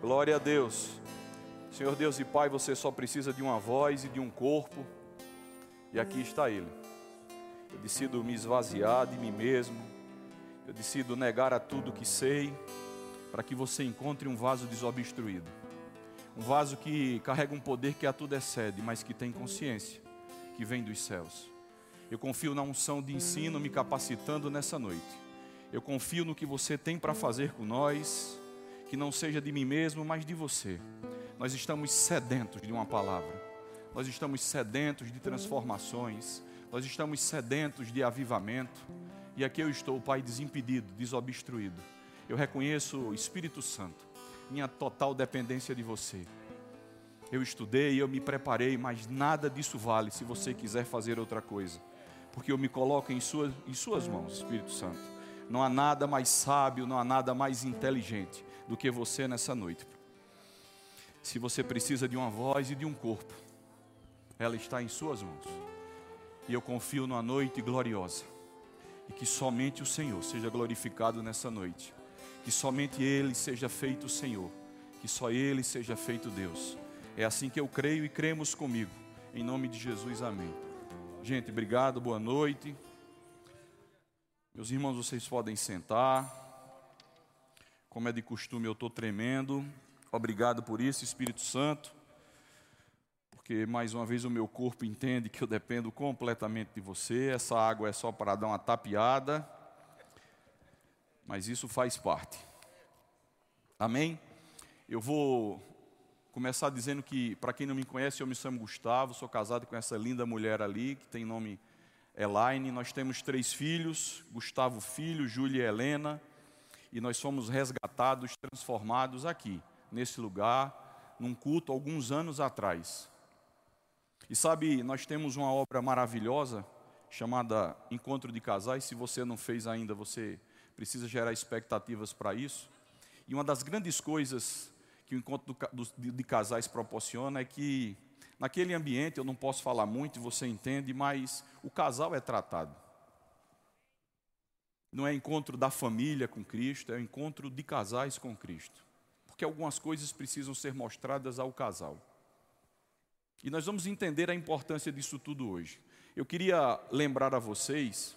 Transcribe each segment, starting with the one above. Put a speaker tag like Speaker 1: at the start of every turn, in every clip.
Speaker 1: Glória a Deus. Senhor Deus e Pai, você só precisa de uma voz e de um corpo, e aqui está Ele. Eu decido me esvaziar de mim mesmo, eu decido negar a tudo que sei, para que você encontre um vaso desobstruído. Um vaso que carrega um poder que a tudo excede, mas que tem consciência, que vem dos céus. Eu confio na unção de ensino me capacitando nessa noite. Eu confio no que você tem para fazer com nós que não seja de mim mesmo, mas de você. Nós estamos sedentos de uma palavra, nós estamos sedentos de transformações, nós estamos sedentos de avivamento. E aqui eu estou, Pai, desimpedido, desobstruído. Eu reconheço, Espírito Santo, minha total dependência de você. Eu estudei, eu me preparei, mas nada disso vale se você quiser fazer outra coisa. Porque eu me coloco em suas, em suas mãos, Espírito Santo. Não há nada mais sábio, não há nada mais inteligente do que você nessa noite. Se você precisa de uma voz e de um corpo, ela está em Suas mãos. E eu confio numa noite gloriosa. E que somente o Senhor seja glorificado nessa noite. Que somente Ele seja feito o Senhor. Que só Ele seja feito Deus. É assim que eu creio e cremos comigo. Em nome de Jesus, amém. Gente, obrigado, boa noite. Meus irmãos, vocês podem sentar. Como é de costume, eu estou tremendo. Obrigado por isso, Espírito Santo. Porque mais uma vez o meu corpo entende que eu dependo completamente de você. Essa água é só para dar uma tapeada. Mas isso faz parte. Amém? Eu vou começar dizendo que, para quem não me conhece, eu me chamo Gustavo, sou casado com essa linda mulher ali, que tem nome Elaine. Nós temos três filhos: Gustavo Filho, Júlia e Helena e nós fomos resgatados, transformados aqui, nesse lugar, num culto alguns anos atrás. E sabe, nós temos uma obra maravilhosa chamada Encontro de Casais. Se você não fez ainda, você precisa gerar expectativas para isso. E uma das grandes coisas que o Encontro de Casais proporciona é que, naquele ambiente, eu não posso falar muito, você entende, mas o casal é tratado. Não é encontro da família com Cristo, é o encontro de casais com Cristo. Porque algumas coisas precisam ser mostradas ao casal. E nós vamos entender a importância disso tudo hoje. Eu queria lembrar a vocês,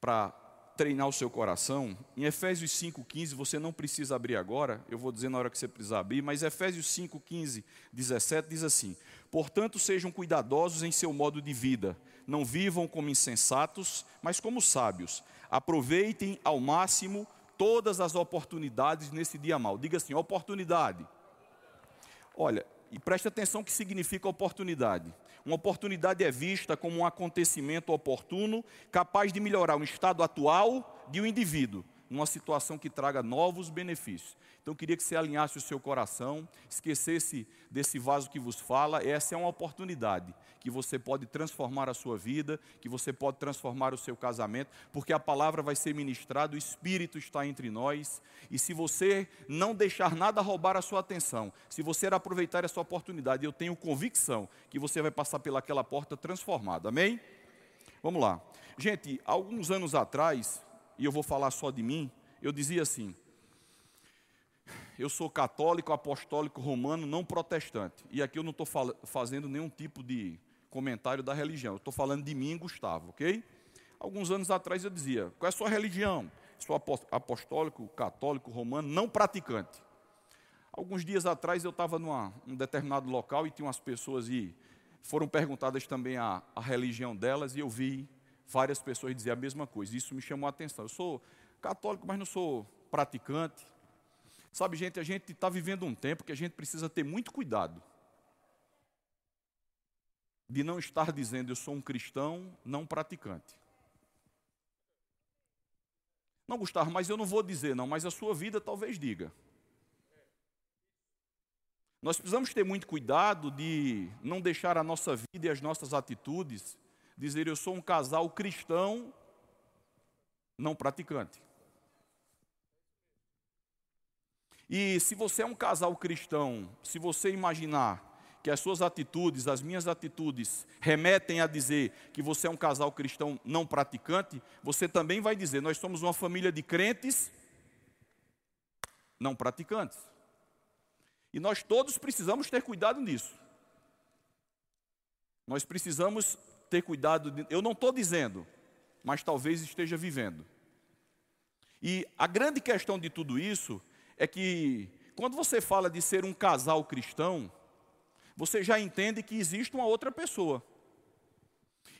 Speaker 1: para treinar o seu coração, em Efésios 5,15, você não precisa abrir agora, eu vou dizer na hora que você precisar abrir, mas Efésios 5,15, 17 diz assim: Portanto, sejam cuidadosos em seu modo de vida não vivam como insensatos, mas como sábios. Aproveitem ao máximo todas as oportunidades nesse dia mal. Diga assim: oportunidade. Olha, e preste atenção que significa oportunidade. Uma oportunidade é vista como um acontecimento oportuno, capaz de melhorar o estado atual de um indivíduo, numa situação que traga novos benefícios. Então queria que você alinhasse o seu coração, esquecesse desse vaso que vos fala. Essa é uma oportunidade que você pode transformar a sua vida, que você pode transformar o seu casamento, porque a palavra vai ser ministrada, o Espírito está entre nós. E se você não deixar nada roubar a sua atenção, se você aproveitar essa oportunidade, eu tenho convicção que você vai passar pelaquela porta transformado. Amém? Vamos lá. Gente, alguns anos atrás, e eu vou falar só de mim, eu dizia assim: eu sou católico, apostólico, romano, não protestante. E aqui eu não estou fazendo nenhum tipo de comentário da religião. Eu estou falando de mim, Gustavo, ok? Alguns anos atrás eu dizia: qual é a sua religião? Sou apostólico, católico, romano, não praticante. Alguns dias atrás eu estava num determinado local e tinha umas pessoas e foram perguntadas também a, a religião delas e eu vi várias pessoas dizer a mesma coisa. Isso me chamou a atenção. Eu sou católico, mas não sou praticante. Sabe, gente, a gente está vivendo um tempo que a gente precisa ter muito cuidado de não estar dizendo eu sou um cristão não praticante. Não, Gustavo, mas eu não vou dizer não, mas a sua vida talvez diga. Nós precisamos ter muito cuidado de não deixar a nossa vida e as nossas atitudes dizer eu sou um casal cristão não praticante. E se você é um casal cristão, se você imaginar que as suas atitudes, as minhas atitudes, remetem a dizer que você é um casal cristão não praticante, você também vai dizer: nós somos uma família de crentes não praticantes. E nós todos precisamos ter cuidado nisso. Nós precisamos ter cuidado. De, eu não estou dizendo, mas talvez esteja vivendo. E a grande questão de tudo isso é que, quando você fala de ser um casal cristão, você já entende que existe uma outra pessoa.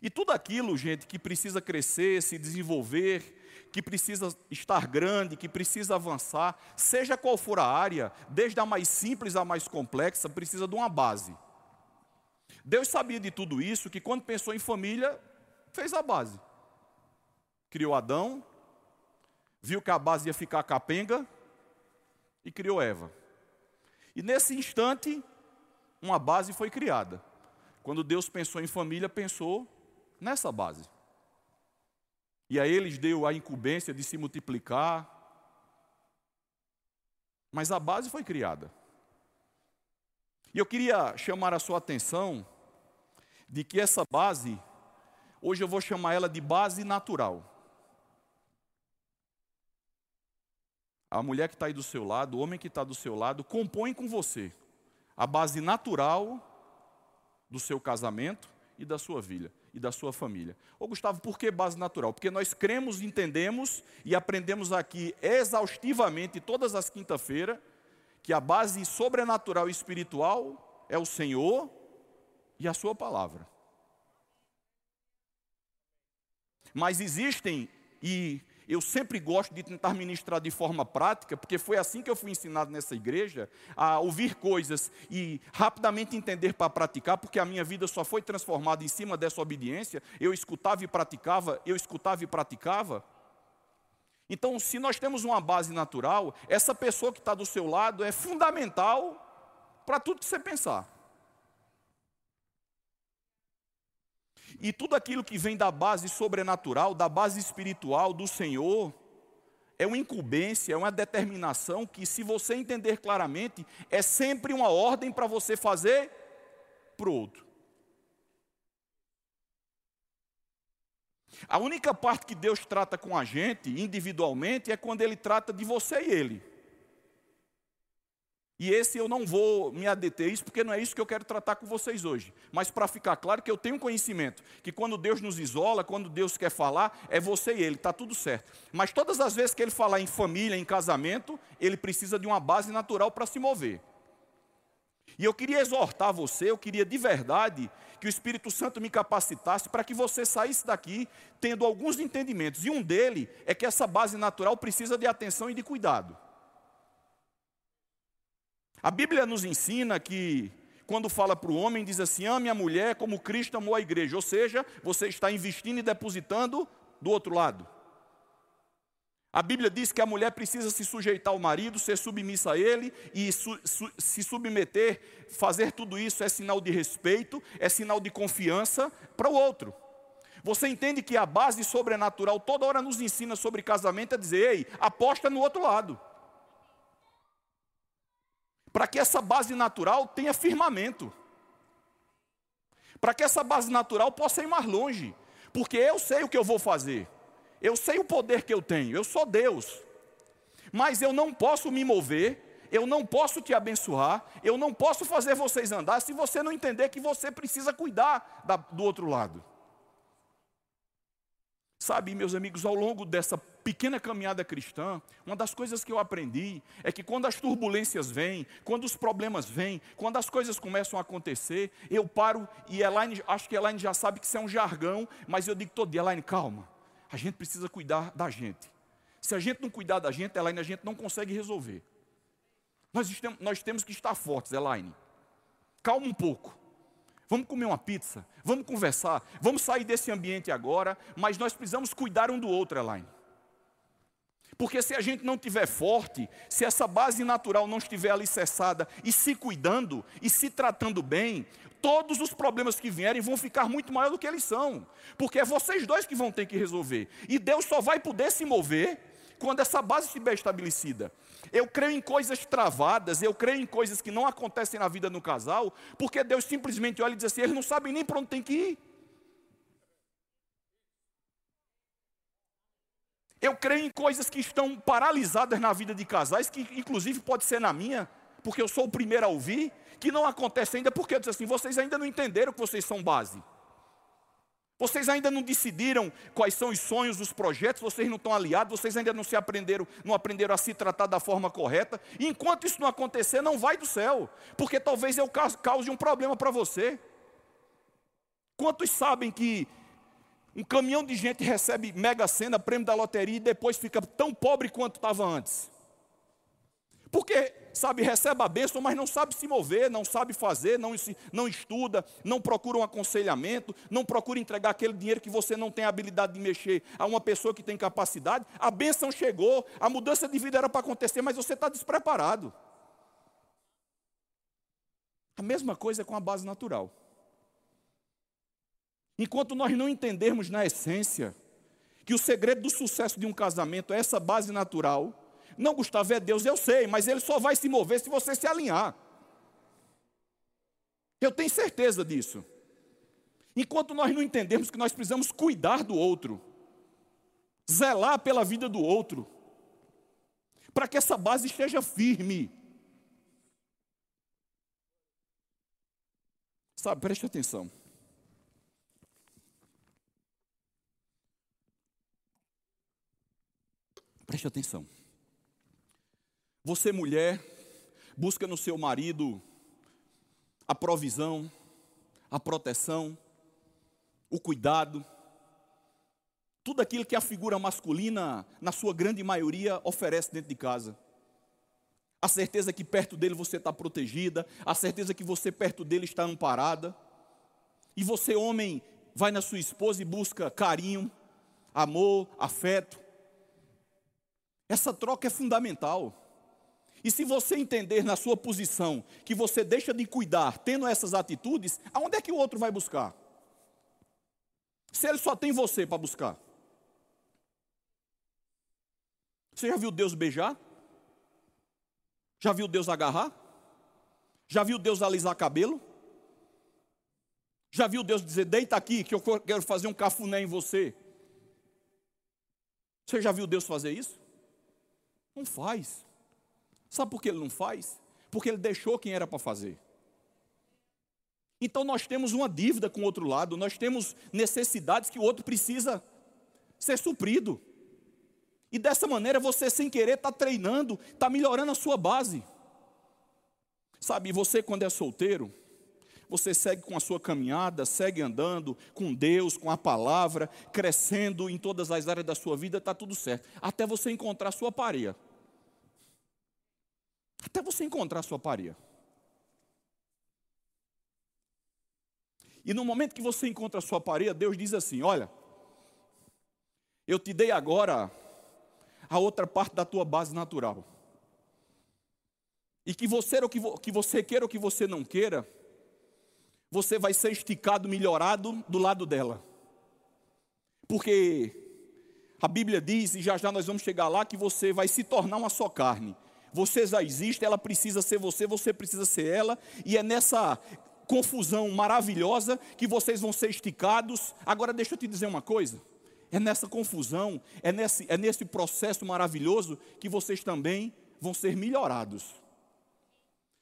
Speaker 1: E tudo aquilo, gente, que precisa crescer, se desenvolver, que precisa estar grande, que precisa avançar, seja qual for a área, desde a mais simples à mais complexa, precisa de uma base. Deus sabia de tudo isso, que quando pensou em família, fez a base. Criou Adão, viu que a base ia ficar capenga e criou Eva. E nesse instante, uma base foi criada. Quando Deus pensou em família, pensou nessa base. E a eles deu a incumbência de se multiplicar. Mas a base foi criada. E eu queria chamar a sua atenção de que essa base, hoje eu vou chamar ela de base natural. A mulher que está aí do seu lado, o homem que está do seu lado, compõe com você a base natural do seu casamento e da sua vida e da sua família. Ô Gustavo, por que base natural? Porque nós cremos, entendemos e aprendemos aqui exaustivamente todas as quinta-feiras que a base sobrenatural e espiritual é o Senhor e a sua palavra. Mas existem e eu sempre gosto de tentar ministrar de forma prática, porque foi assim que eu fui ensinado nessa igreja, a ouvir coisas e rapidamente entender para praticar, porque a minha vida só foi transformada em cima dessa obediência. Eu escutava e praticava, eu escutava e praticava. Então, se nós temos uma base natural, essa pessoa que está do seu lado é fundamental para tudo que você pensar. E tudo aquilo que vem da base sobrenatural, da base espiritual do Senhor, é uma incumbência, é uma determinação que, se você entender claramente, é sempre uma ordem para você fazer para o outro. A única parte que Deus trata com a gente individualmente é quando Ele trata de você e Ele. E esse eu não vou me adeter isso, porque não é isso que eu quero tratar com vocês hoje. Mas para ficar claro que eu tenho conhecimento, que quando Deus nos isola, quando Deus quer falar, é você e ele, está tudo certo. Mas todas as vezes que ele falar em família, em casamento, ele precisa de uma base natural para se mover. E eu queria exortar você, eu queria de verdade que o Espírito Santo me capacitasse para que você saísse daqui tendo alguns entendimentos. E um dele é que essa base natural precisa de atenção e de cuidado. A Bíblia nos ensina que, quando fala para o homem, diz assim: ame a mulher como Cristo amou a igreja. Ou seja, você está investindo e depositando do outro lado. A Bíblia diz que a mulher precisa se sujeitar ao marido, ser submissa a ele e su, su, se submeter, fazer tudo isso é sinal de respeito, é sinal de confiança para o outro. Você entende que a base sobrenatural toda hora nos ensina sobre casamento é dizer: ei, aposta no outro lado para que essa base natural tenha firmamento. Para que essa base natural possa ir mais longe. Porque eu sei o que eu vou fazer. Eu sei o poder que eu tenho. Eu sou Deus. Mas eu não posso me mover, eu não posso te abençoar, eu não posso fazer vocês andar se você não entender que você precisa cuidar da, do outro lado. Sabe, meus amigos, ao longo dessa pequena caminhada cristã, uma das coisas que eu aprendi é que quando as turbulências vêm, quando os problemas vêm, quando as coisas começam a acontecer, eu paro e Elaine, acho que Elaine já sabe que isso é um jargão, mas eu digo todo dia, Elaine, calma, a gente precisa cuidar da gente. Se a gente não cuidar da gente, Elaine, a gente não consegue resolver. Nós, nós temos que estar fortes, Elaine. Calma um pouco. Vamos comer uma pizza, vamos conversar, vamos sair desse ambiente agora, mas nós precisamos cuidar um do outro, Elaine. Porque se a gente não tiver forte, se essa base natural não estiver alicerçada e se cuidando e se tratando bem, todos os problemas que vierem vão ficar muito maior do que eles são. Porque é vocês dois que vão ter que resolver. E Deus só vai poder se mover quando essa base estiver estabelecida. Eu creio em coisas travadas, eu creio em coisas que não acontecem na vida do casal, porque Deus simplesmente olha e diz assim: eles não sabem nem para onde tem que ir. Eu creio em coisas que estão paralisadas na vida de casais, que inclusive pode ser na minha, porque eu sou o primeiro a ouvir, que não acontece ainda porque eu disse assim, vocês ainda não entenderam que vocês são base. Vocês ainda não decidiram quais são os sonhos, os projetos, vocês não estão aliados, vocês ainda não se aprenderam, não aprenderam a se tratar da forma correta. E enquanto isso não acontecer, não vai do céu, porque talvez eu cause um problema para você. Quantos sabem que um caminhão de gente recebe mega cena, prêmio da loteria e depois fica tão pobre quanto estava antes? Porque, sabe, recebe a bênção, mas não sabe se mover, não sabe fazer, não, não estuda, não procura um aconselhamento, não procura entregar aquele dinheiro que você não tem habilidade de mexer a uma pessoa que tem capacidade. A bênção chegou, a mudança de vida era para acontecer, mas você está despreparado. A mesma coisa com a base natural. Enquanto nós não entendermos na essência que o segredo do sucesso de um casamento é essa base natural, não, Gustavo, é Deus, eu sei, mas ele só vai se mover se você se alinhar. Eu tenho certeza disso. Enquanto nós não entendemos que nós precisamos cuidar do outro, zelar pela vida do outro, para que essa base esteja firme. Sabe, preste atenção. Preste atenção. Você, mulher, busca no seu marido a provisão, a proteção, o cuidado, tudo aquilo que a figura masculina, na sua grande maioria, oferece dentro de casa. A certeza que perto dele você está protegida, a certeza que você perto dele está amparada. E você, homem, vai na sua esposa e busca carinho, amor, afeto. Essa troca é fundamental. E se você entender na sua posição que você deixa de cuidar tendo essas atitudes, aonde é que o outro vai buscar? Se ele só tem você para buscar. Você já viu Deus beijar? Já viu Deus agarrar? Já viu Deus alisar cabelo? Já viu Deus dizer: deita aqui que eu quero fazer um cafuné em você? Você já viu Deus fazer isso? Não faz. Sabe por que ele não faz? Porque ele deixou quem era para fazer. Então nós temos uma dívida com o outro lado, nós temos necessidades que o outro precisa ser suprido. E dessa maneira você, sem querer, está treinando, está melhorando a sua base. Sabe, você quando é solteiro, você segue com a sua caminhada, segue andando com Deus, com a palavra, crescendo em todas as áreas da sua vida, está tudo certo. Até você encontrar a sua pareia. Até você encontrar a sua pareia. E no momento que você encontra a sua pareia, Deus diz assim: Olha, eu te dei agora a outra parte da tua base natural. E que você, ou que você queira ou que você não queira, você vai ser esticado, melhorado do lado dela. Porque a Bíblia diz, e já já nós vamos chegar lá, que você vai se tornar uma só carne. Você já existe, ela precisa ser você, você precisa ser ela, e é nessa confusão maravilhosa que vocês vão ser esticados. Agora, deixa eu te dizer uma coisa: é nessa confusão, é nesse, é nesse processo maravilhoso que vocês também vão ser melhorados.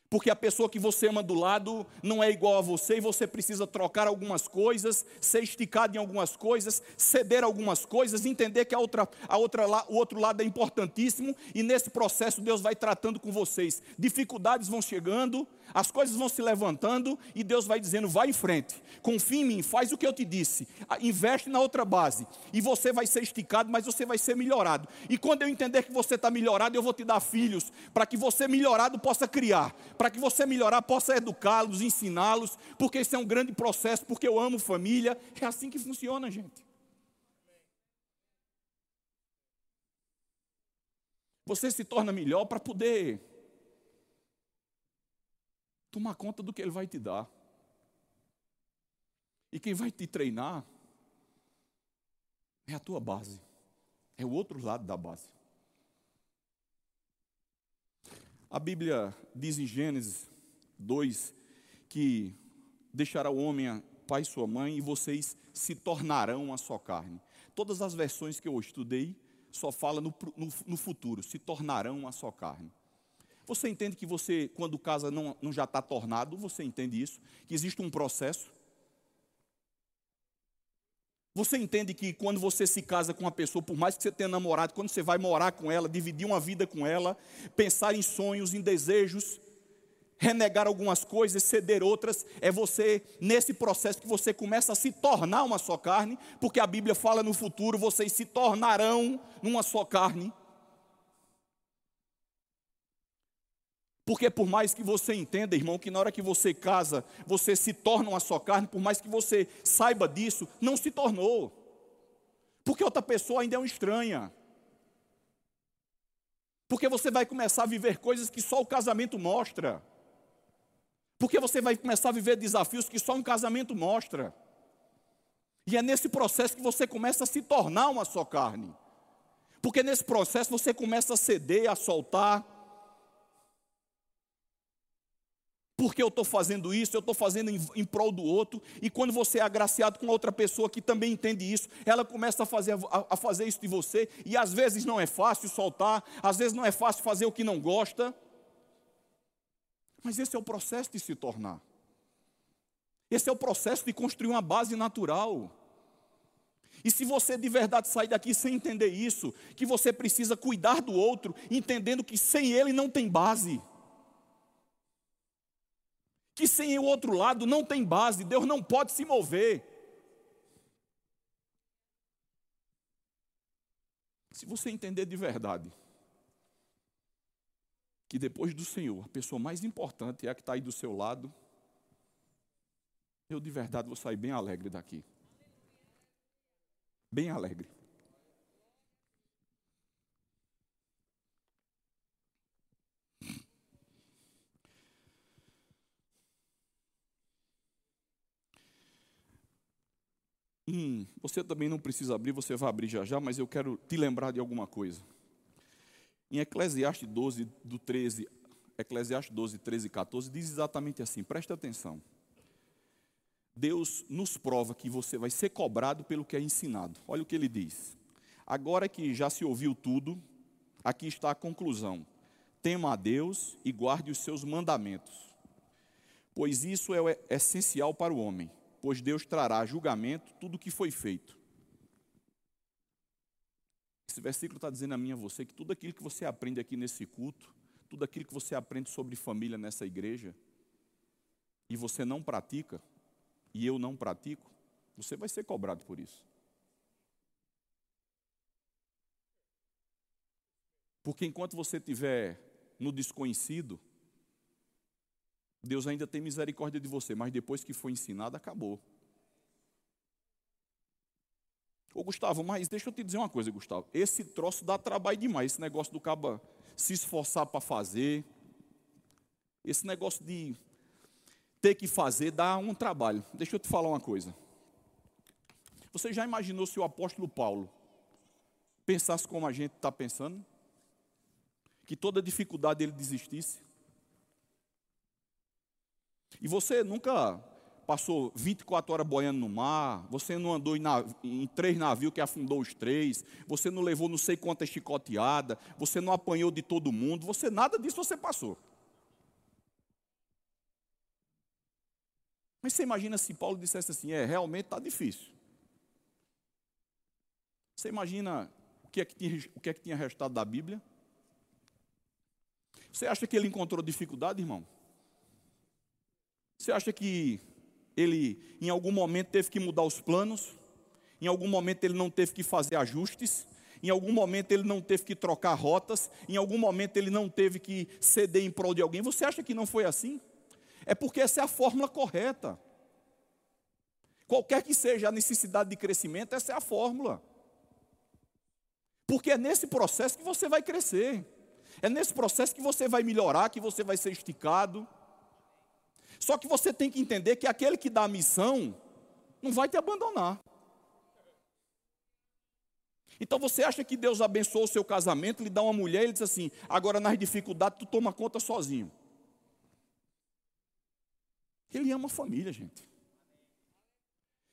Speaker 1: Porque a pessoa que você ama do lado não é igual a você e você precisa trocar algumas coisas, ser esticado em algumas coisas, ceder algumas coisas, entender que a outra, a outra, o outro lado é importantíssimo e nesse processo Deus vai tratando com vocês. Dificuldades vão chegando, as coisas vão se levantando e Deus vai dizendo: vai em frente, confia em mim, faz o que eu te disse, investe na outra base e você vai ser esticado, mas você vai ser melhorado. E quando eu entender que você está melhorado, eu vou te dar filhos para que você melhorado possa criar para que você melhorar, possa educá-los, ensiná-los, porque isso é um grande processo, porque eu amo família. É assim que funciona, gente. Você se torna melhor para poder tomar conta do que ele vai te dar. E quem vai te treinar é a tua base, é o outro lado da base. A Bíblia diz em Gênesis 2 que deixará o homem pai e sua mãe e vocês se tornarão a só carne. Todas as versões que eu estudei só fala no, no, no futuro, se tornarão uma só carne. Você entende que você, quando casa não, não já está tornado, você entende isso? Que existe um processo? Você entende que quando você se casa com uma pessoa, por mais que você tenha namorado, quando você vai morar com ela, dividir uma vida com ela, pensar em sonhos, em desejos, renegar algumas coisas, ceder outras, é você, nesse processo que você começa a se tornar uma só carne, porque a Bíblia fala no futuro, vocês se tornarão numa só carne. Porque por mais que você entenda, irmão, que na hora que você casa, você se torna uma só carne, por mais que você saiba disso, não se tornou. Porque outra pessoa ainda é uma estranha. Porque você vai começar a viver coisas que só o casamento mostra. Porque você vai começar a viver desafios que só um casamento mostra. E é nesse processo que você começa a se tornar uma só carne. Porque nesse processo você começa a ceder, a soltar, porque eu estou fazendo isso, eu estou fazendo em, em, prol do outro, e quando você é agraciado com outra pessoa que também entende isso, ela começa a fazer, a, a fazer isso de você, e às vezes não é fácil soltar, às vezes não é fácil fazer o que não gosta, mas esse é o processo de se tornar, esse é o processo de construir uma base natural. E se você de verdade sair daqui sem entender isso, que você precisa cuidar do outro, entendendo que sem ele não tem base que sem o outro lado não tem base, Deus não pode se mover. Se você entender de verdade que depois do Senhor, a pessoa mais importante é a que está aí do seu lado, eu de verdade vou sair bem alegre daqui. Bem alegre. Hum, você também não precisa abrir, você vai abrir já já, mas eu quero te lembrar de alguma coisa. Em Eclesiastes 12, do 13, Eclesiastes 12, 13 e 14, diz exatamente assim, presta atenção. Deus nos prova que você vai ser cobrado pelo que é ensinado. Olha o que ele diz. Agora que já se ouviu tudo, aqui está a conclusão. Tema a Deus e guarde os seus mandamentos, pois isso é essencial para o homem pois Deus trará a julgamento tudo o que foi feito. Esse versículo está dizendo a mim e a você que tudo aquilo que você aprende aqui nesse culto, tudo aquilo que você aprende sobre família nessa igreja, e você não pratica, e eu não pratico, você vai ser cobrado por isso. Porque enquanto você estiver no desconhecido, Deus ainda tem misericórdia de você, mas depois que foi ensinado, acabou. Ô Gustavo, mas deixa eu te dizer uma coisa, Gustavo. Esse troço dá trabalho demais, esse negócio do caba se esforçar para fazer. Esse negócio de ter que fazer dá um trabalho. Deixa eu te falar uma coisa. Você já imaginou se o apóstolo Paulo pensasse como a gente está pensando? Que toda dificuldade ele desistisse? E você nunca passou 24 horas boiando no mar, você não andou em, nav em três navios que afundou os três, você não levou não sei quantas chicoteadas, você não apanhou de todo mundo, você nada disso você passou. Mas você imagina se Paulo dissesse assim, é, realmente está difícil. Você imagina o que, é que tinha, o que é que tinha restado da Bíblia? Você acha que ele encontrou dificuldade, irmão? Você acha que ele, em algum momento, teve que mudar os planos? Em algum momento, ele não teve que fazer ajustes? Em algum momento, ele não teve que trocar rotas? Em algum momento, ele não teve que ceder em prol de alguém? Você acha que não foi assim? É porque essa é a fórmula correta. Qualquer que seja a necessidade de crescimento, essa é a fórmula. Porque é nesse processo que você vai crescer. É nesse processo que você vai melhorar, que você vai ser esticado. Só que você tem que entender que aquele que dá a missão não vai te abandonar. Então você acha que Deus abençoou o seu casamento, lhe dá uma mulher e ele diz assim: agora nas dificuldades tu toma conta sozinho. Ele ama a família, gente.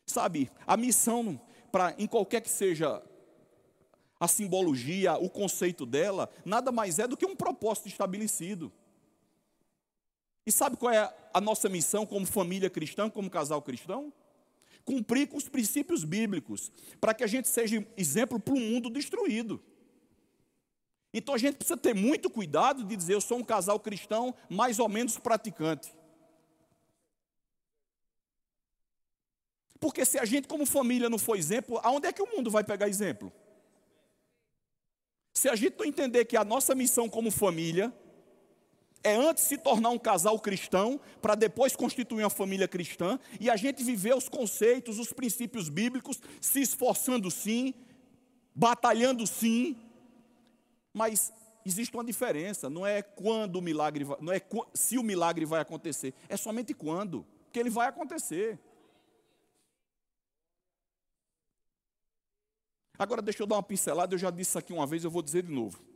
Speaker 1: Sabe, a missão, para em qualquer que seja a simbologia, o conceito dela, nada mais é do que um propósito estabelecido. E sabe qual é a nossa missão como família cristã, como casal cristão? Cumprir com os princípios bíblicos, para que a gente seja exemplo para um mundo destruído. Então a gente precisa ter muito cuidado de dizer eu sou um casal cristão mais ou menos praticante. Porque se a gente como família não for exemplo, aonde é que o mundo vai pegar exemplo? Se a gente não entender que a nossa missão como família é antes se tornar um casal cristão, para depois constituir uma família cristã, e a gente viver os conceitos, os princípios bíblicos, se esforçando sim, batalhando sim, mas existe uma diferença, não é quando o milagre, não é se o milagre vai acontecer, é somente quando, que ele vai acontecer. Agora deixa eu dar uma pincelada, eu já disse aqui uma vez, eu vou dizer de novo.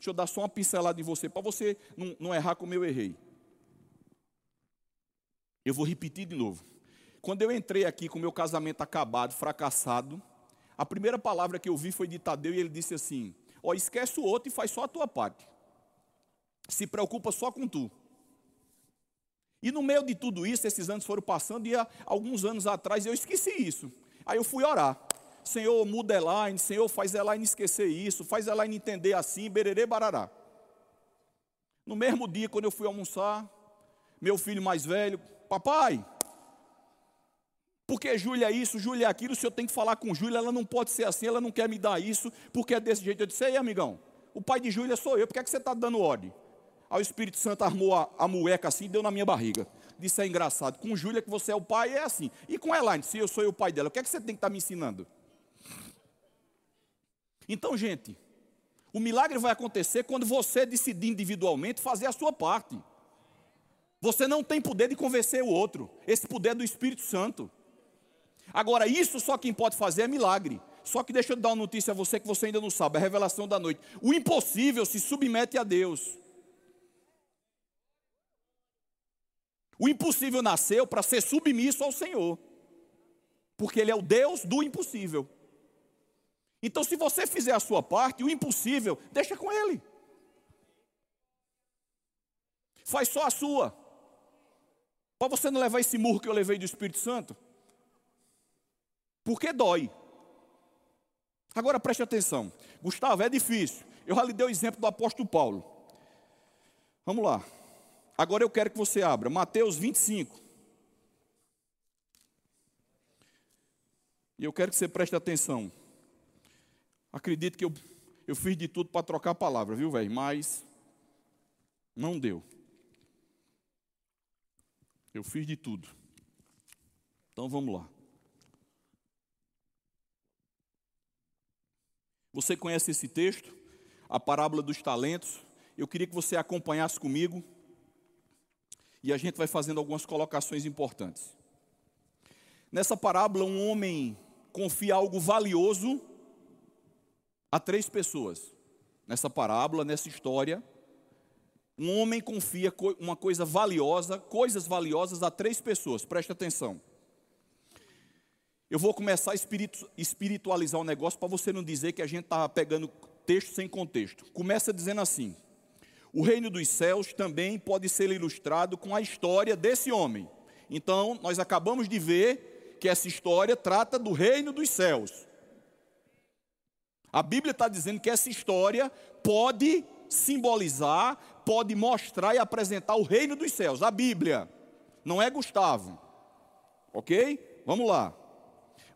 Speaker 1: Deixa eu dar só uma pincelada em você, para você não, não errar como eu errei. Eu vou repetir de novo. Quando eu entrei aqui com meu casamento acabado, fracassado, a primeira palavra que eu vi foi de Tadeu e ele disse assim: Ó, esquece o outro e faz só a tua parte. Se preocupa só com tu. E no meio de tudo isso, esses anos foram passando e há alguns anos atrás eu esqueci isso. Aí eu fui orar. Senhor, muda Elaine, Senhor, faz Elaine esquecer isso, faz Elaine entender assim, bererê barará. No mesmo dia, quando eu fui almoçar, meu filho mais velho, papai, porque Júlia é isso, Júlia é aquilo, o senhor tem que falar com Júlia, ela não pode ser assim, ela não quer me dar isso, porque é desse jeito. Eu disse, ei amigão, o pai de Júlia sou eu, por que, é que você está dando ordem? Aí o Espírito Santo armou a, a mueca assim e deu na minha barriga. Disse, é engraçado, com Júlia que você é o pai, é assim. E com Elaine, se eu sou o pai dela, o que é que você tem que estar tá me ensinando? Então, gente, o milagre vai acontecer quando você decidir individualmente fazer a sua parte. Você não tem poder de convencer o outro. Esse poder é do Espírito Santo. Agora, isso só quem pode fazer é milagre. Só que deixa eu dar uma notícia a você que você ainda não sabe, a revelação da noite. O impossível se submete a Deus. O impossível nasceu para ser submisso ao Senhor. Porque Ele é o Deus do impossível. Então, se você fizer a sua parte, o impossível, deixa com ele. Faz só a sua. Para você não levar esse murro que eu levei do Espírito Santo. Porque dói. Agora preste atenção. Gustavo, é difícil. Eu já lhe dei o exemplo do apóstolo Paulo. Vamos lá. Agora eu quero que você abra Mateus 25. E eu quero que você preste atenção. Acredito que eu, eu fiz de tudo para trocar a palavra, viu, velho? Mas não deu. Eu fiz de tudo. Então vamos lá. Você conhece esse texto? A parábola dos talentos. Eu queria que você acompanhasse comigo. E a gente vai fazendo algumas colocações importantes. Nessa parábola, um homem confia algo valioso Há três pessoas nessa parábola, nessa história. Um homem confia uma coisa valiosa, coisas valiosas a três pessoas, preste atenção. Eu vou começar a espiritualizar o negócio para você não dizer que a gente está pegando texto sem contexto. Começa dizendo assim: o reino dos céus também pode ser ilustrado com a história desse homem. Então, nós acabamos de ver que essa história trata do reino dos céus. A Bíblia está dizendo que essa história pode simbolizar, pode mostrar e apresentar o reino dos céus. A Bíblia, não é Gustavo. Ok? Vamos lá.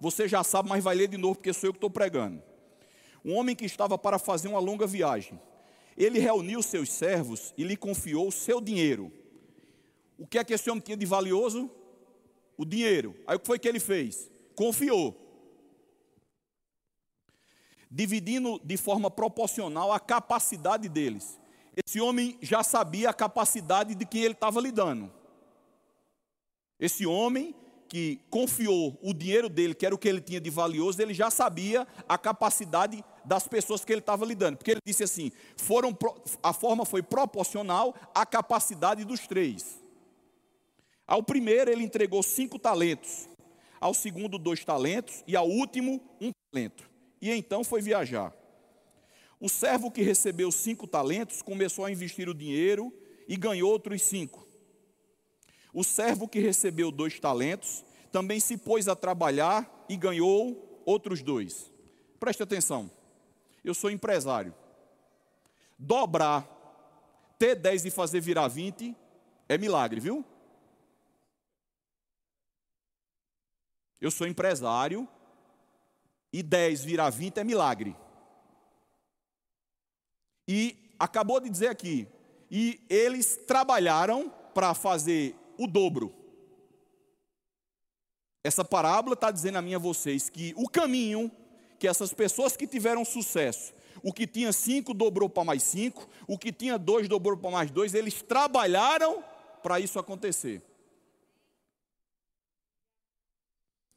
Speaker 1: Você já sabe, mas vai ler de novo, porque sou eu que estou pregando. Um homem que estava para fazer uma longa viagem. Ele reuniu seus servos e lhe confiou o seu dinheiro. O que é que esse homem tinha de valioso? O dinheiro. Aí o que foi que ele fez? Confiou dividindo de forma proporcional a capacidade deles. Esse homem já sabia a capacidade de quem ele estava lidando. Esse homem que confiou o dinheiro dele, que era o que ele tinha de valioso, ele já sabia a capacidade das pessoas que ele estava lidando. Porque ele disse assim: foram, a forma foi proporcional à capacidade dos três. Ao primeiro, ele entregou cinco talentos. Ao segundo, dois talentos. E ao último, um talento e então foi viajar. O servo que recebeu cinco talentos começou a investir o dinheiro e ganhou outros cinco. O servo que recebeu dois talentos também se pôs a trabalhar e ganhou outros dois. Preste atenção, eu sou empresário. Dobrar, ter 10 e fazer virar 20 é milagre, viu? Eu sou empresário e 10 virar 20 é milagre. E acabou de dizer aqui, e eles trabalharam para fazer o dobro. Essa parábola está dizendo a mim a vocês que o caminho que essas pessoas que tiveram sucesso, o que tinha cinco dobrou para mais cinco, o que tinha dois dobrou para mais dois, eles trabalharam para isso acontecer.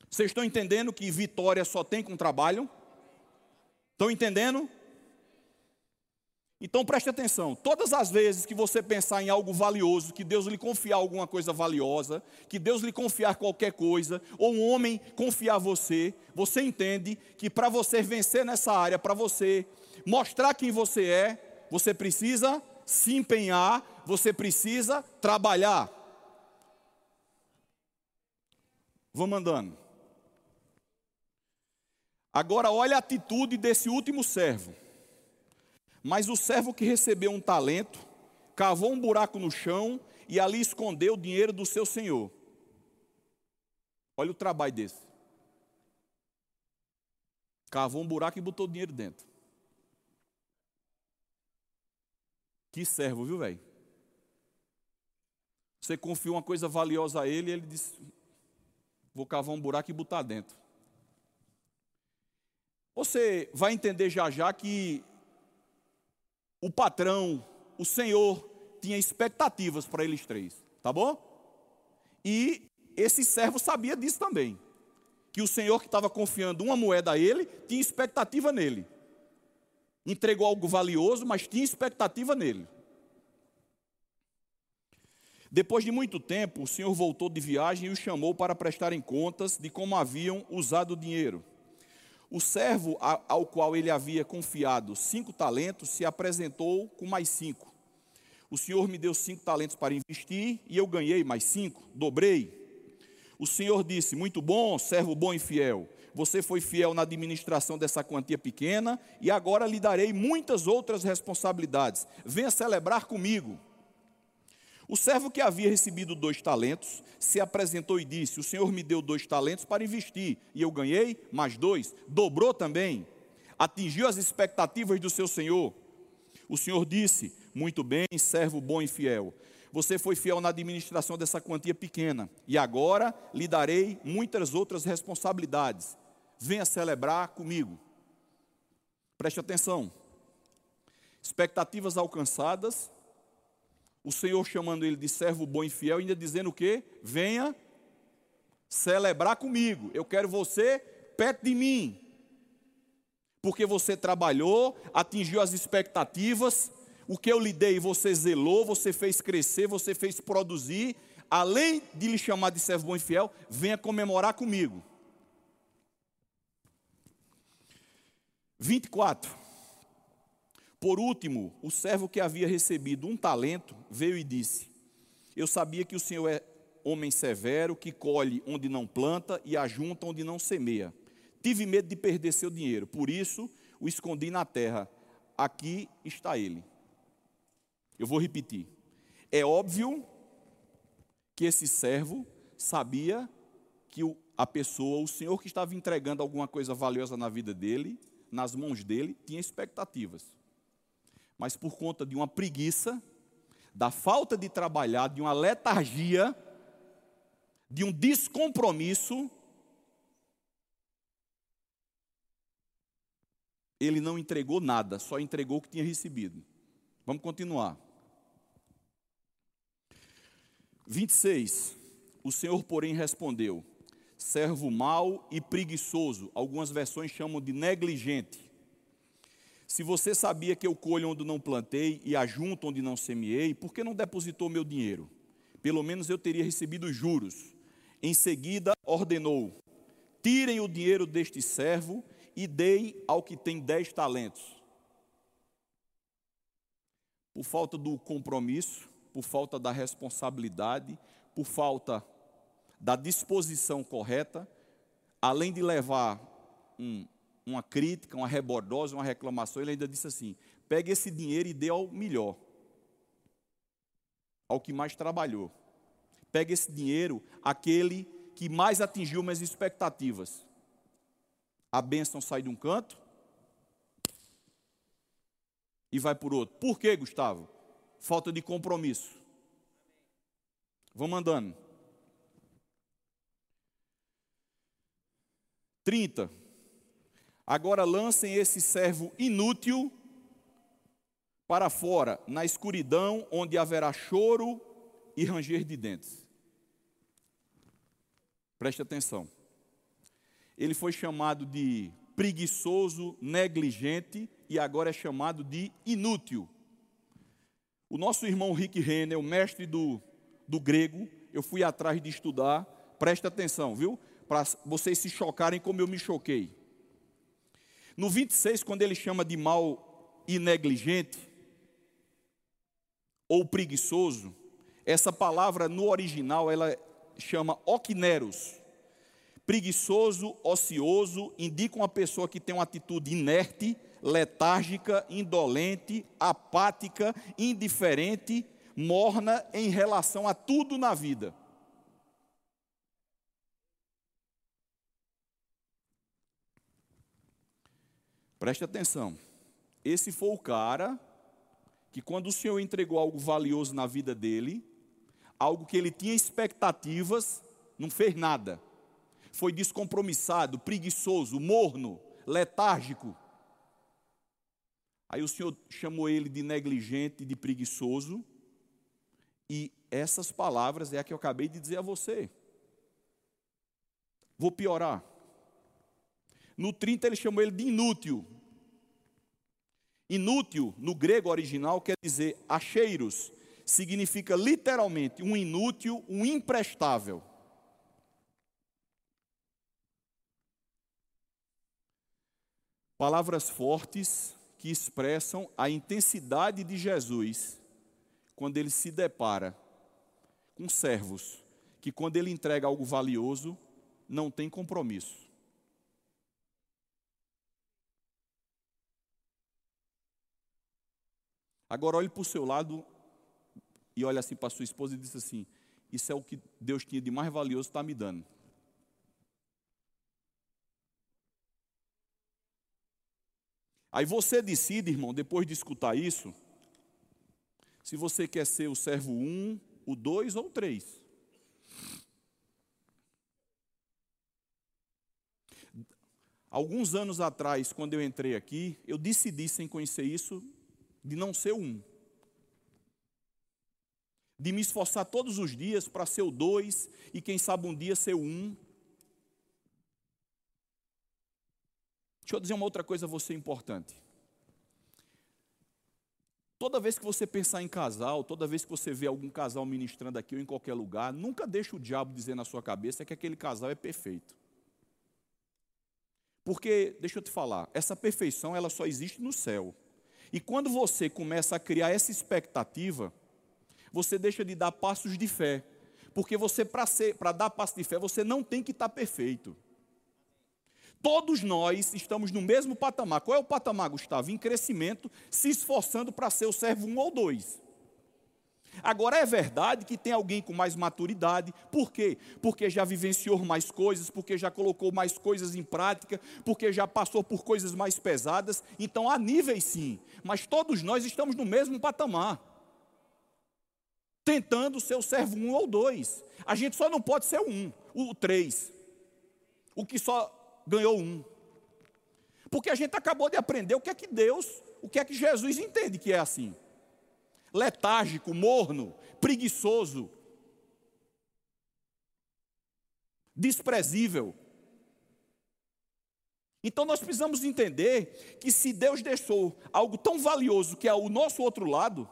Speaker 1: Vocês estão entendendo que vitória só tem com trabalho? Estão entendendo? Então preste atenção: todas as vezes que você pensar em algo valioso, que Deus lhe confiar alguma coisa valiosa, que Deus lhe confiar qualquer coisa, ou um homem confiar você, você entende que para você vencer nessa área, para você mostrar quem você é, você precisa se empenhar, você precisa trabalhar. Vamos andando. Agora olha a atitude desse último servo. Mas o servo que recebeu um talento, cavou um buraco no chão e ali escondeu o dinheiro do seu senhor. Olha o trabalho desse. Cavou um buraco e botou o dinheiro dentro. Que servo, viu, velho? Você confiou uma coisa valiosa a ele e ele disse: Vou cavar um buraco e botar dentro. Você vai entender já já que o patrão, o senhor, tinha expectativas para eles três, tá bom? E esse servo sabia disso também. Que o senhor que estava confiando uma moeda a ele, tinha expectativa nele. Entregou algo valioso, mas tinha expectativa nele. Depois de muito tempo, o senhor voltou de viagem e o chamou para prestarem contas de como haviam usado o dinheiro. O servo ao qual ele havia confiado cinco talentos se apresentou com mais cinco. O Senhor me deu cinco talentos para investir e eu ganhei mais cinco, dobrei. O Senhor disse: Muito bom, servo bom e fiel. Você foi fiel na administração dessa quantia pequena e agora lhe darei muitas outras responsabilidades. Venha celebrar comigo. O servo que havia recebido dois talentos se apresentou e disse: O Senhor me deu dois talentos para investir, e eu ganhei mais dois. Dobrou também, atingiu as expectativas do seu senhor. O Senhor disse: Muito bem, servo bom e fiel. Você foi fiel na administração dessa quantia pequena, e agora lhe darei muitas outras responsabilidades. Venha celebrar comigo. Preste atenção. Expectativas alcançadas o Senhor chamando ele de servo bom e fiel, ainda dizendo o quê? Venha celebrar comigo. Eu quero você perto de mim. Porque você trabalhou, atingiu as expectativas, o que eu lhe dei, você zelou, você fez crescer, você fez produzir. Além de lhe chamar de servo bom e fiel, venha comemorar comigo. 24. Por último, o servo que havia recebido um talento veio e disse: Eu sabia que o Senhor é homem severo, que colhe onde não planta e ajunta onde não semeia. Tive medo de perder seu dinheiro, por isso o escondi na terra. Aqui está ele. Eu vou repetir. É óbvio que esse servo sabia que a pessoa, o Senhor que estava entregando alguma coisa valiosa na vida dele, nas mãos dele, tinha expectativas mas por conta de uma preguiça, da falta de trabalhar, de uma letargia, de um descompromisso, ele não entregou nada, só entregou o que tinha recebido. Vamos continuar. 26. O Senhor, porém, respondeu: servo mau e preguiçoso, algumas versões chamam de negligente. Se você sabia que eu colho onde não plantei e ajunto onde não semeei, por que não depositou meu dinheiro? Pelo menos eu teria recebido juros. Em seguida, ordenou: tirem o dinheiro deste servo e dei ao que tem dez talentos. por falta do compromisso, por falta da responsabilidade, por falta da disposição correta, além de levar um, uma crítica, uma rebordosa, uma reclamação, ele ainda disse assim: pegue esse dinheiro e dê ao melhor, ao que mais trabalhou. Pegue esse dinheiro àquele que mais atingiu minhas expectativas. A bênção sai de um canto e vai por outro. Por quê, Gustavo? Falta de compromisso. Vamos andando. 30. Agora lancem esse servo inútil para fora, na escuridão, onde haverá choro e ranger de dentes. Preste atenção. Ele foi chamado de preguiçoso, negligente e agora é chamado de inútil. O nosso irmão Rick Renner, o mestre do, do grego, eu fui atrás de estudar, presta atenção, viu? Para vocês se chocarem como eu me choquei. No 26, quando ele chama de mal e negligente, ou preguiçoso, essa palavra no original ela chama oquineros. Preguiçoso, ocioso, indica uma pessoa que tem uma atitude inerte, letárgica, indolente, apática, indiferente, morna em relação a tudo na vida. Preste atenção. Esse foi o cara que, quando o Senhor entregou algo valioso na vida dele, algo que ele tinha expectativas, não fez nada. Foi descompromissado, preguiçoso, morno, letárgico. Aí o Senhor chamou ele de negligente, de preguiçoso, e essas palavras é a que eu acabei de dizer a você. Vou piorar. No 30 ele chamou ele de inútil. Inútil, no grego original, quer dizer acheiros. Significa literalmente um inútil, um imprestável. Palavras fortes que expressam a intensidade de Jesus quando ele se depara com servos que, quando ele entrega algo valioso, não tem compromisso. Agora olhe para o seu lado e olhe assim para sua esposa e diz assim: Isso é o que Deus tinha de mais valioso, está me dando. Aí você decide, irmão, depois de escutar isso, se você quer ser o servo 1, um, o 2 ou o 3. Alguns anos atrás, quando eu entrei aqui, eu decidi, sem conhecer isso, de não ser um. De me esforçar todos os dias para ser o dois e quem sabe um dia ser o um. Deixa eu dizer uma outra coisa a você importante. Toda vez que você pensar em casal, toda vez que você vê algum casal ministrando aqui ou em qualquer lugar, nunca deixe o diabo dizer na sua cabeça que aquele casal é perfeito. Porque, deixa eu te falar, essa perfeição ela só existe no céu. E quando você começa a criar essa expectativa, você deixa de dar passos de fé. Porque você, para dar passos de fé, você não tem que estar perfeito. Todos nós estamos no mesmo patamar. Qual é o patamar, Gustavo? Em crescimento, se esforçando para ser o servo um ou dois. Agora é verdade que tem alguém com mais maturidade, por quê? Porque já vivenciou mais coisas, porque já colocou mais coisas em prática, porque já passou por coisas mais pesadas, então há níveis sim, mas todos nós estamos no mesmo patamar, tentando ser o servo um ou dois, a gente só não pode ser um, o três, o que só ganhou um, porque a gente acabou de aprender o que é que Deus, o que é que Jesus entende que é assim letárgico, morno, preguiçoso, desprezível. Então nós precisamos entender que se Deus deixou algo tão valioso que é o nosso outro lado,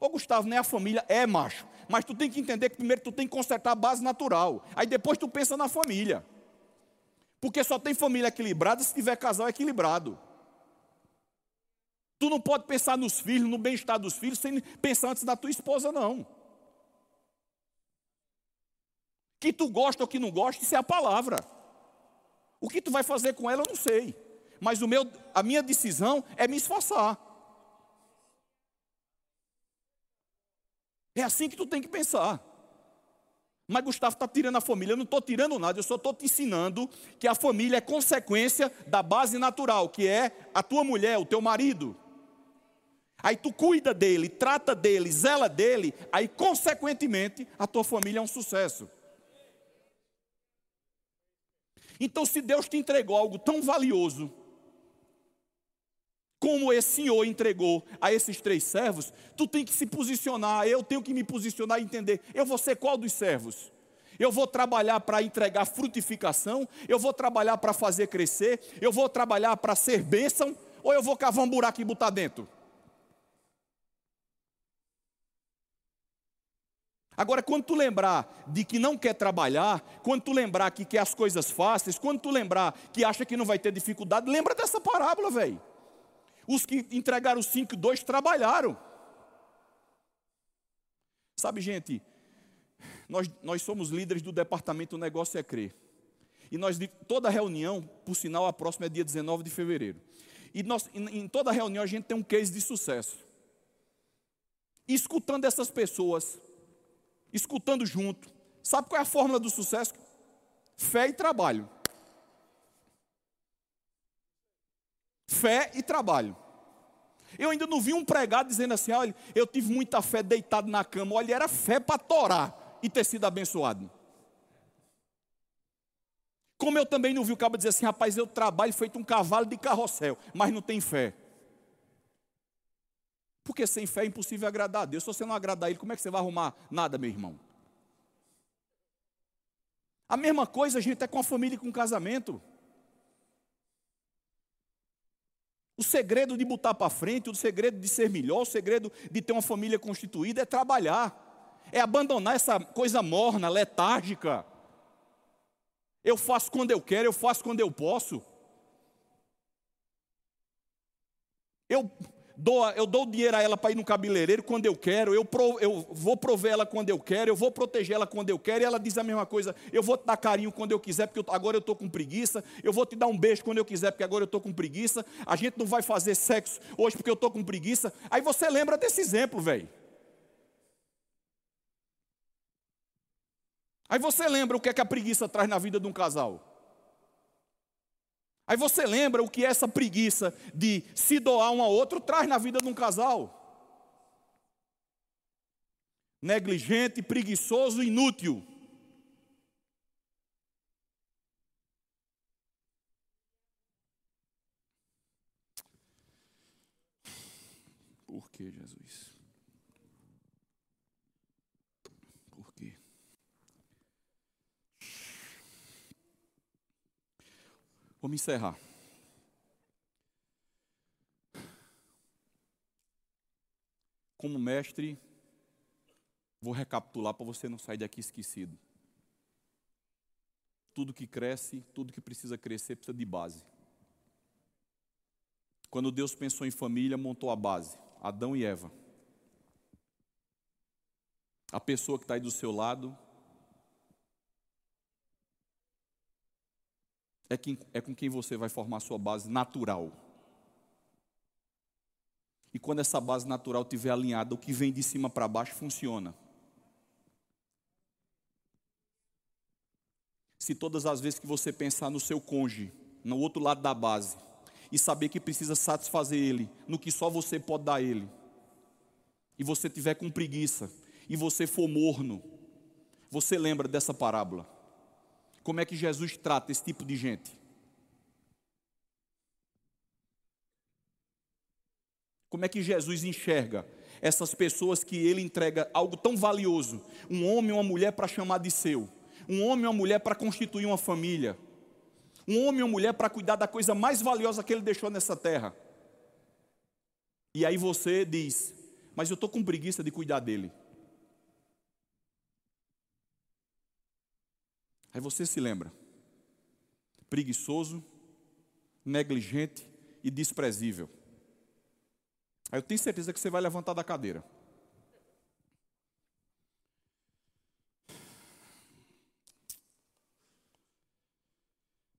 Speaker 1: ô Gustavo, nem a família é macho, mas tu tem que entender que primeiro tu tem que consertar a base natural, aí depois tu pensa na família. Porque só tem família equilibrada se tiver casal equilibrado. Tu não pode pensar nos filhos, no bem-estar dos filhos, sem pensar antes da tua esposa, não. Que tu gosta ou que não gosta, isso é a palavra. O que tu vai fazer com ela, eu não sei. Mas o meu, a minha decisão é me esforçar. É assim que tu tem que pensar. Mas Gustavo está tirando a família. Eu não estou tirando nada, eu só estou te ensinando que a família é consequência da base natural, que é a tua mulher, o teu marido. Aí tu cuida dele, trata dele, zela dele, aí consequentemente a tua família é um sucesso. Então, se Deus te entregou algo tão valioso, como esse senhor entregou a esses três servos, tu tem que se posicionar, eu tenho que me posicionar e entender, eu vou ser qual dos servos? Eu vou trabalhar para entregar frutificação, eu vou trabalhar para fazer crescer, eu vou trabalhar para ser bênção, ou eu vou cavar um buraco e botar dentro? Agora, quando tu lembrar de que não quer trabalhar, quando tu lembrar que quer as coisas fáceis, quando tu lembrar que acha que não vai ter dificuldade, lembra dessa parábola, velho. Os que entregaram cinco e dois trabalharam. Sabe, gente, nós, nós somos líderes do departamento O Negócio é Crer. E nós, toda reunião, por sinal, a próxima é dia 19 de fevereiro. E nós, em, toda reunião a gente tem um case de sucesso. Escutando essas pessoas, escutando junto. Sabe qual é a fórmula do sucesso? Fé e trabalho. Fé e trabalho. Eu ainda não vi um pregado dizendo assim: olha, eu tive muita fé deitado na cama. Olha, era fé para torar e ter sido abençoado. Como eu também não vi o cabo dizer assim: rapaz, eu trabalho feito um cavalo de carrossel, mas não tem fé. Porque sem fé é impossível agradar a Deus. Se você não agradar a Ele, como é que você vai arrumar nada, meu irmão? A mesma coisa a gente é com a família e com o casamento. O segredo de botar para frente, o segredo de ser melhor, o segredo de ter uma família constituída é trabalhar, é abandonar essa coisa morna, letárgica. Eu faço quando eu quero, eu faço quando eu posso. Eu dou, eu dou dinheiro a ela para ir no cabeleireiro quando eu quero, eu, pro, eu vou prover ela quando eu quero, eu vou proteger ela quando eu quero, e ela diz a mesma coisa, eu vou te dar carinho quando eu quiser, porque eu, agora eu estou com preguiça, eu vou te dar um beijo quando eu quiser, porque agora eu estou com preguiça, a gente não vai fazer sexo hoje porque eu estou com preguiça. Aí você lembra desse exemplo, velho. Aí você lembra o que é que a preguiça traz na vida de um casal. Aí você lembra o que essa preguiça de se doar um ao outro traz na vida de um casal? Negligente, preguiçoso, inútil. Por que, Jesus? Vamos encerrar. Como mestre, vou recapitular para você não sair daqui esquecido. Tudo que cresce, tudo que precisa crescer, precisa de base. Quando Deus pensou em família, montou a base: Adão e Eva. A pessoa que está aí do seu lado é, quem, é com quem você vai formar sua base natural. E quando essa base natural estiver alinhada, o que vem de cima para baixo funciona. Se todas as vezes que você pensar no seu cônjuge, no outro lado da base, e saber que precisa satisfazer ele, no que só você pode dar ele, e você tiver com preguiça, e você for morno, você lembra dessa parábola. Como é que Jesus trata esse tipo de gente? Como é que Jesus enxerga essas pessoas que ele entrega algo tão valioso? Um homem e uma mulher para chamar de seu, um homem e uma mulher para constituir uma família, um homem e uma mulher para cuidar da coisa mais valiosa que ele deixou nessa terra. E aí você diz: Mas eu estou com preguiça de cuidar dele. Aí você se lembra: preguiçoso, negligente e desprezível. Aí eu tenho certeza que você vai levantar da cadeira.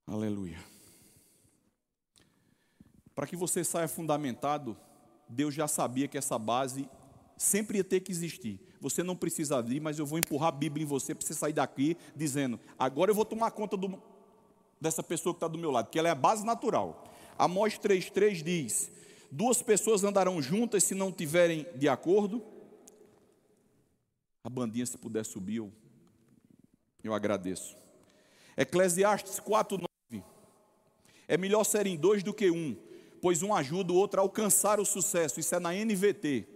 Speaker 1: Aleluia. Para que você saia fundamentado, Deus já sabia que essa base sempre ia ter que existir. Você não precisa abrir, mas eu vou empurrar a Bíblia em você para você sair daqui dizendo: agora eu vou tomar conta do, dessa pessoa que está do meu lado, que ela é a base natural. Amós 3,3 diz: Duas pessoas andarão juntas se não tiverem de acordo. A bandinha, se puder subir, eu, eu agradeço. Eclesiastes 4,9 é melhor serem dois do que um, pois um ajuda o outro a alcançar o sucesso. Isso é na NVT.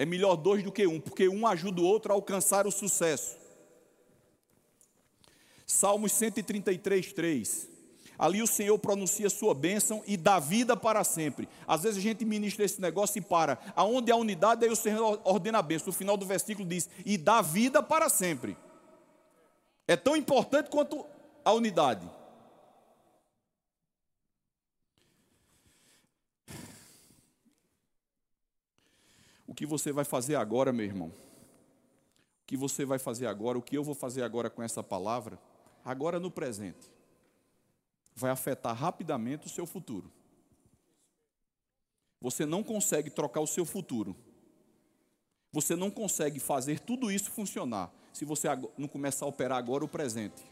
Speaker 1: É melhor dois do que um, porque um ajuda o outro a alcançar o sucesso. Salmos 133, 3. Ali o Senhor pronuncia sua bênção e dá vida para sempre. Às vezes a gente ministra esse negócio e para. Aonde há unidade, aí o Senhor ordena a bênção. No final do versículo diz: e dá vida para sempre. É tão importante quanto a unidade. Que você vai fazer agora, meu irmão? O que você vai fazer agora? O que eu vou fazer agora com essa palavra? Agora no presente. Vai afetar rapidamente o seu futuro. Você não consegue trocar o seu futuro. Você não consegue fazer tudo isso funcionar se você não começar a operar agora o presente.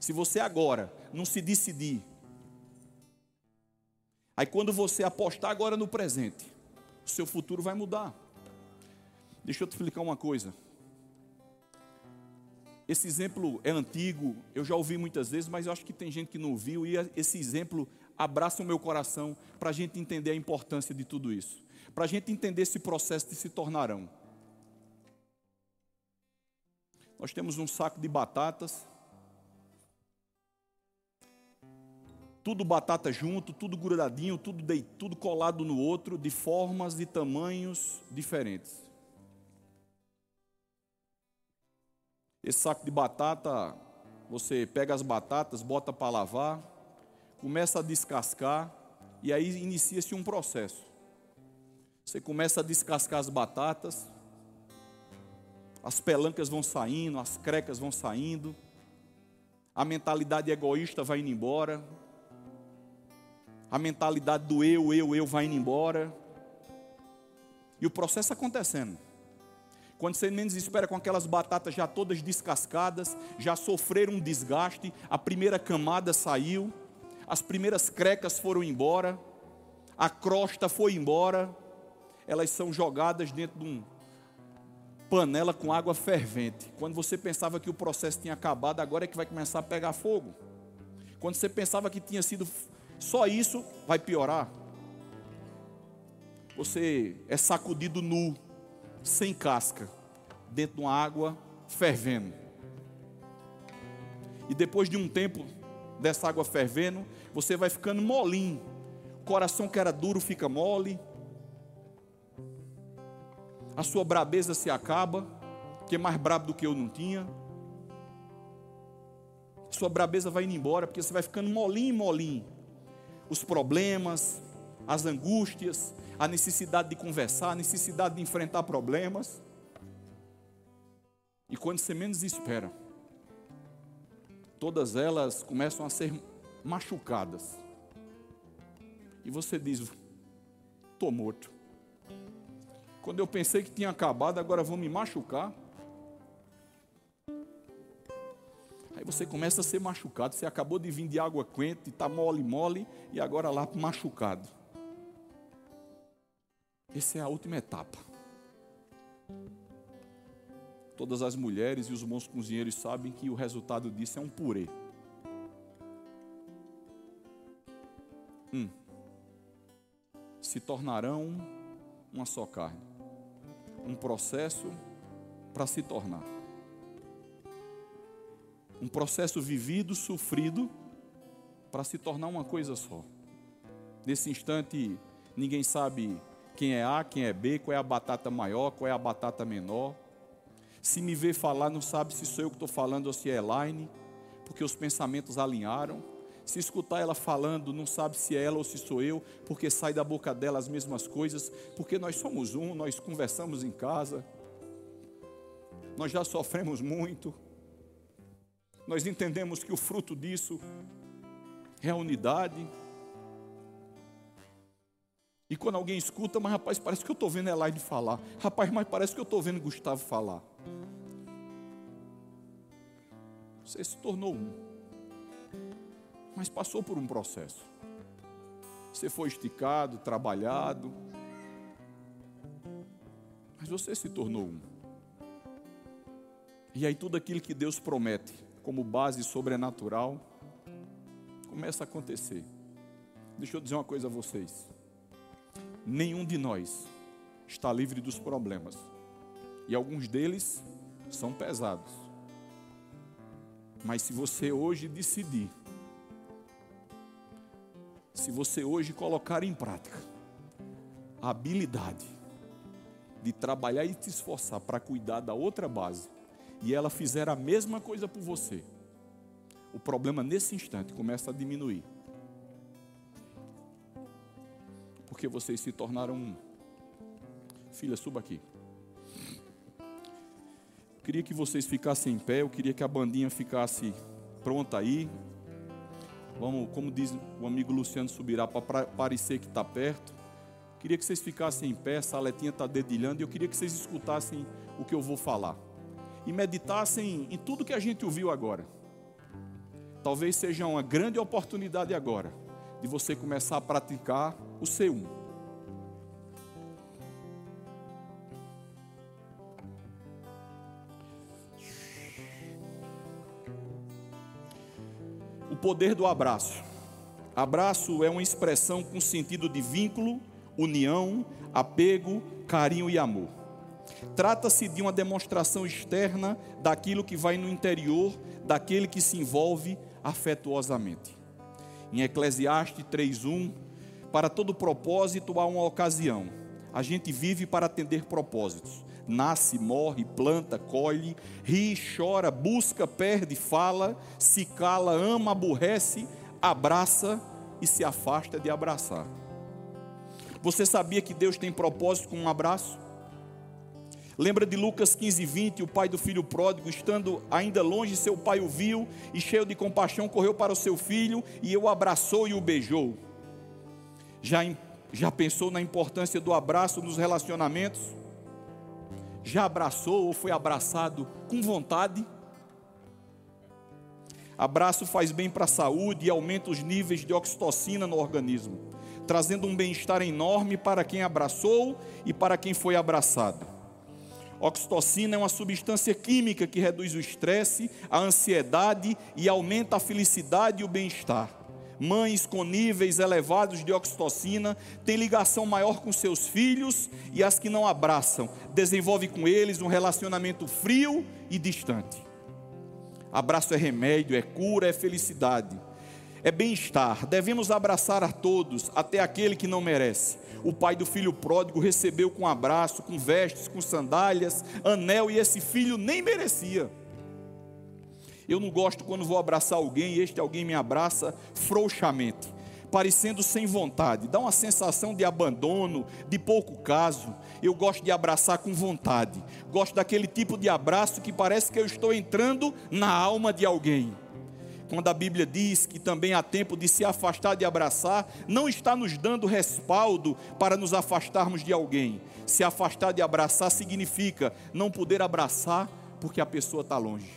Speaker 1: Se você agora não se decidir, aí quando você apostar agora no presente, o seu futuro vai mudar. Deixa eu te explicar uma coisa. Esse exemplo é antigo, eu já ouvi muitas vezes, mas eu acho que tem gente que não ouviu, e esse exemplo abraça o meu coração para a gente entender a importância de tudo isso, para a gente entender esse processo de se tornarão. Nós temos um saco de batatas, tudo batata junto, tudo grudadinho, tudo, de, tudo colado no outro, de formas e tamanhos diferentes. Esse saco de batata, você pega as batatas, bota para lavar, começa a descascar e aí inicia-se um processo. Você começa a descascar as batatas, as pelancas vão saindo, as crecas vão saindo, a mentalidade egoísta vai indo embora, a mentalidade do eu, eu, eu vai indo embora. E o processo acontecendo. Quando você menos espera, com aquelas batatas já todas descascadas, já sofreram um desgaste, a primeira camada saiu, as primeiras crecas foram embora, a crosta foi embora, elas são jogadas dentro de uma panela com água fervente. Quando você pensava que o processo tinha acabado, agora é que vai começar a pegar fogo. Quando você pensava que tinha sido só isso vai piorar. Você é sacudido nu, sem casca, dentro de uma água fervendo. E depois de um tempo dessa água fervendo, você vai ficando molinho. O coração que era duro fica mole. A sua brabeza se acaba, que é mais brabo do que eu não tinha. Sua brabeza vai indo embora, porque você vai ficando molinho, molinho os problemas, as angústias, a necessidade de conversar, a necessidade de enfrentar problemas. E quando você menos espera, todas elas começam a ser machucadas. E você diz: estou morto. Quando eu pensei que tinha acabado, agora vão me machucar. Você começa a ser machucado. Você acabou de vir de água quente, está mole, mole, e agora lá machucado. Essa é a última etapa. Todas as mulheres e os bons cozinheiros sabem que o resultado disso é um purê. Hum. Se tornarão uma só carne. Um processo para se tornar um processo vivido, sofrido, para se tornar uma coisa só. Nesse instante, ninguém sabe quem é A, quem é B, qual é a batata maior, qual é a batata menor. Se me vê falar, não sabe se sou eu que estou falando ou se é Elaine, porque os pensamentos alinharam. Se escutar ela falando, não sabe se é ela ou se sou eu, porque sai da boca dela as mesmas coisas, porque nós somos um, nós conversamos em casa, nós já sofremos muito, nós entendemos que o fruto disso é a unidade. E quando alguém escuta, mas rapaz, parece que eu estou vendo Elaine falar. Rapaz, mas parece que eu estou vendo Gustavo falar. Você se tornou um. Mas passou por um processo. Você foi esticado, trabalhado. Mas você se tornou um. E aí tudo aquilo que Deus promete como base sobrenatural começa a acontecer. Deixa eu dizer uma coisa a vocês. Nenhum de nós está livre dos problemas. E alguns deles são pesados. Mas se você hoje decidir, se você hoje colocar em prática a habilidade de trabalhar e te esforçar para cuidar da outra base, e ela fizer a mesma coisa por você, o problema nesse instante começa a diminuir. Porque vocês se tornaram um. Filha, suba aqui. Queria que vocês ficassem em pé, eu queria que a bandinha ficasse pronta aí. Vamos, como diz o amigo Luciano Subirá, para parecer que está perto. Queria que vocês ficassem em pé, essa aletinha está dedilhando, e eu queria que vocês escutassem o que eu vou falar e meditassem em tudo que a gente ouviu agora. Talvez seja uma grande oportunidade agora de você começar a praticar o C1. O poder do abraço. Abraço é uma expressão com sentido de vínculo, união, apego, carinho e amor. Trata-se de uma demonstração externa daquilo que vai no interior daquele que se envolve afetuosamente. Em Eclesiastes 3:1, para todo propósito há uma ocasião. A gente vive para atender propósitos. Nasce, morre, planta, colhe, ri, chora, busca, perde, fala, se cala, ama, aborrece, abraça e se afasta de abraçar. Você sabia que Deus tem propósito com um abraço? Lembra de Lucas 15, 20, o pai do filho pródigo, estando ainda longe, seu pai o viu e, cheio de compaixão, correu para o seu filho e o abraçou e o beijou. Já, já pensou na importância do abraço nos relacionamentos? Já abraçou ou foi abraçado com vontade? Abraço faz bem para a saúde e aumenta os níveis de oxitocina no organismo, trazendo um bem-estar enorme para quem abraçou e para quem foi abraçado. Oxitocina é uma substância química que reduz o estresse, a ansiedade e aumenta a felicidade e o bem-estar. Mães com níveis elevados de oxitocina têm ligação maior com seus filhos e as que não abraçam desenvolvem com eles um relacionamento frio e distante. Abraço é remédio, é cura, é felicidade, é bem-estar. Devemos abraçar a todos, até aquele que não merece o pai do filho pródigo recebeu com abraço, com vestes, com sandálias, anel, e esse filho nem merecia. Eu não gosto quando vou abraçar alguém e este alguém me abraça frouxamente, parecendo sem vontade, dá uma sensação de abandono, de pouco caso. Eu gosto de abraçar com vontade, gosto daquele tipo de abraço que parece que eu estou entrando na alma de alguém quando a Bíblia diz que também há tempo de se afastar de abraçar, não está nos dando respaldo para nos afastarmos de alguém. Se afastar de abraçar significa não poder abraçar porque a pessoa está longe.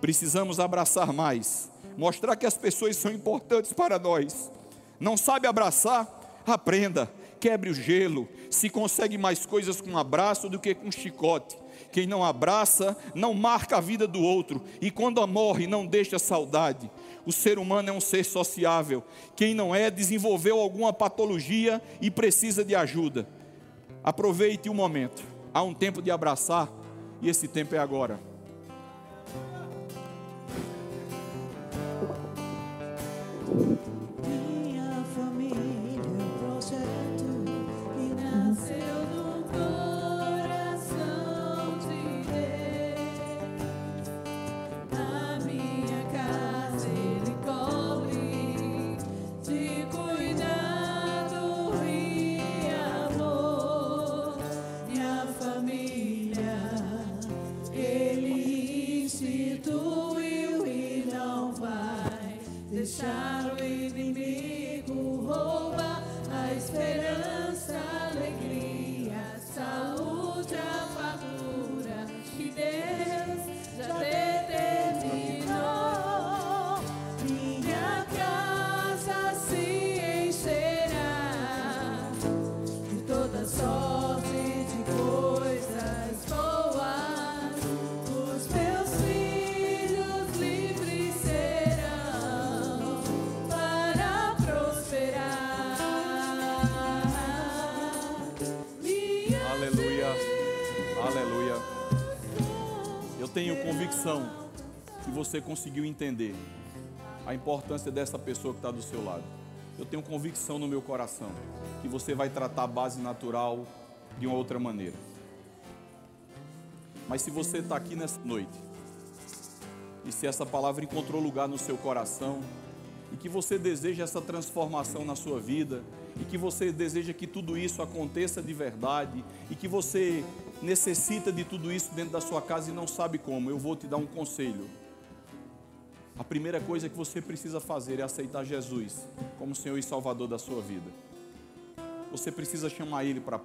Speaker 1: Precisamos abraçar mais, mostrar que as pessoas são importantes para nós. Não sabe abraçar? Aprenda, quebre o gelo. Se consegue mais coisas com um abraço do que com um chicote. Quem não abraça, não marca a vida do outro. E quando morre, não deixa saudade. O ser humano é um ser sociável. Quem não é, desenvolveu alguma patologia e precisa de ajuda. Aproveite o momento. Há um tempo de abraçar e esse tempo é agora. Você conseguiu entender a importância dessa pessoa que está do seu lado. Eu tenho convicção no meu coração que você vai tratar a base natural de uma outra maneira. Mas se você está aqui nessa noite, e se essa palavra encontrou lugar no seu coração, e que você deseja essa transformação na sua vida, e que você deseja que tudo isso aconteça de verdade, e que você necessita de tudo isso dentro da sua casa e não sabe como, eu vou te dar um conselho. A primeira coisa que você precisa fazer é aceitar Jesus como Senhor e Salvador da sua vida. Você precisa chamar Ele para perto.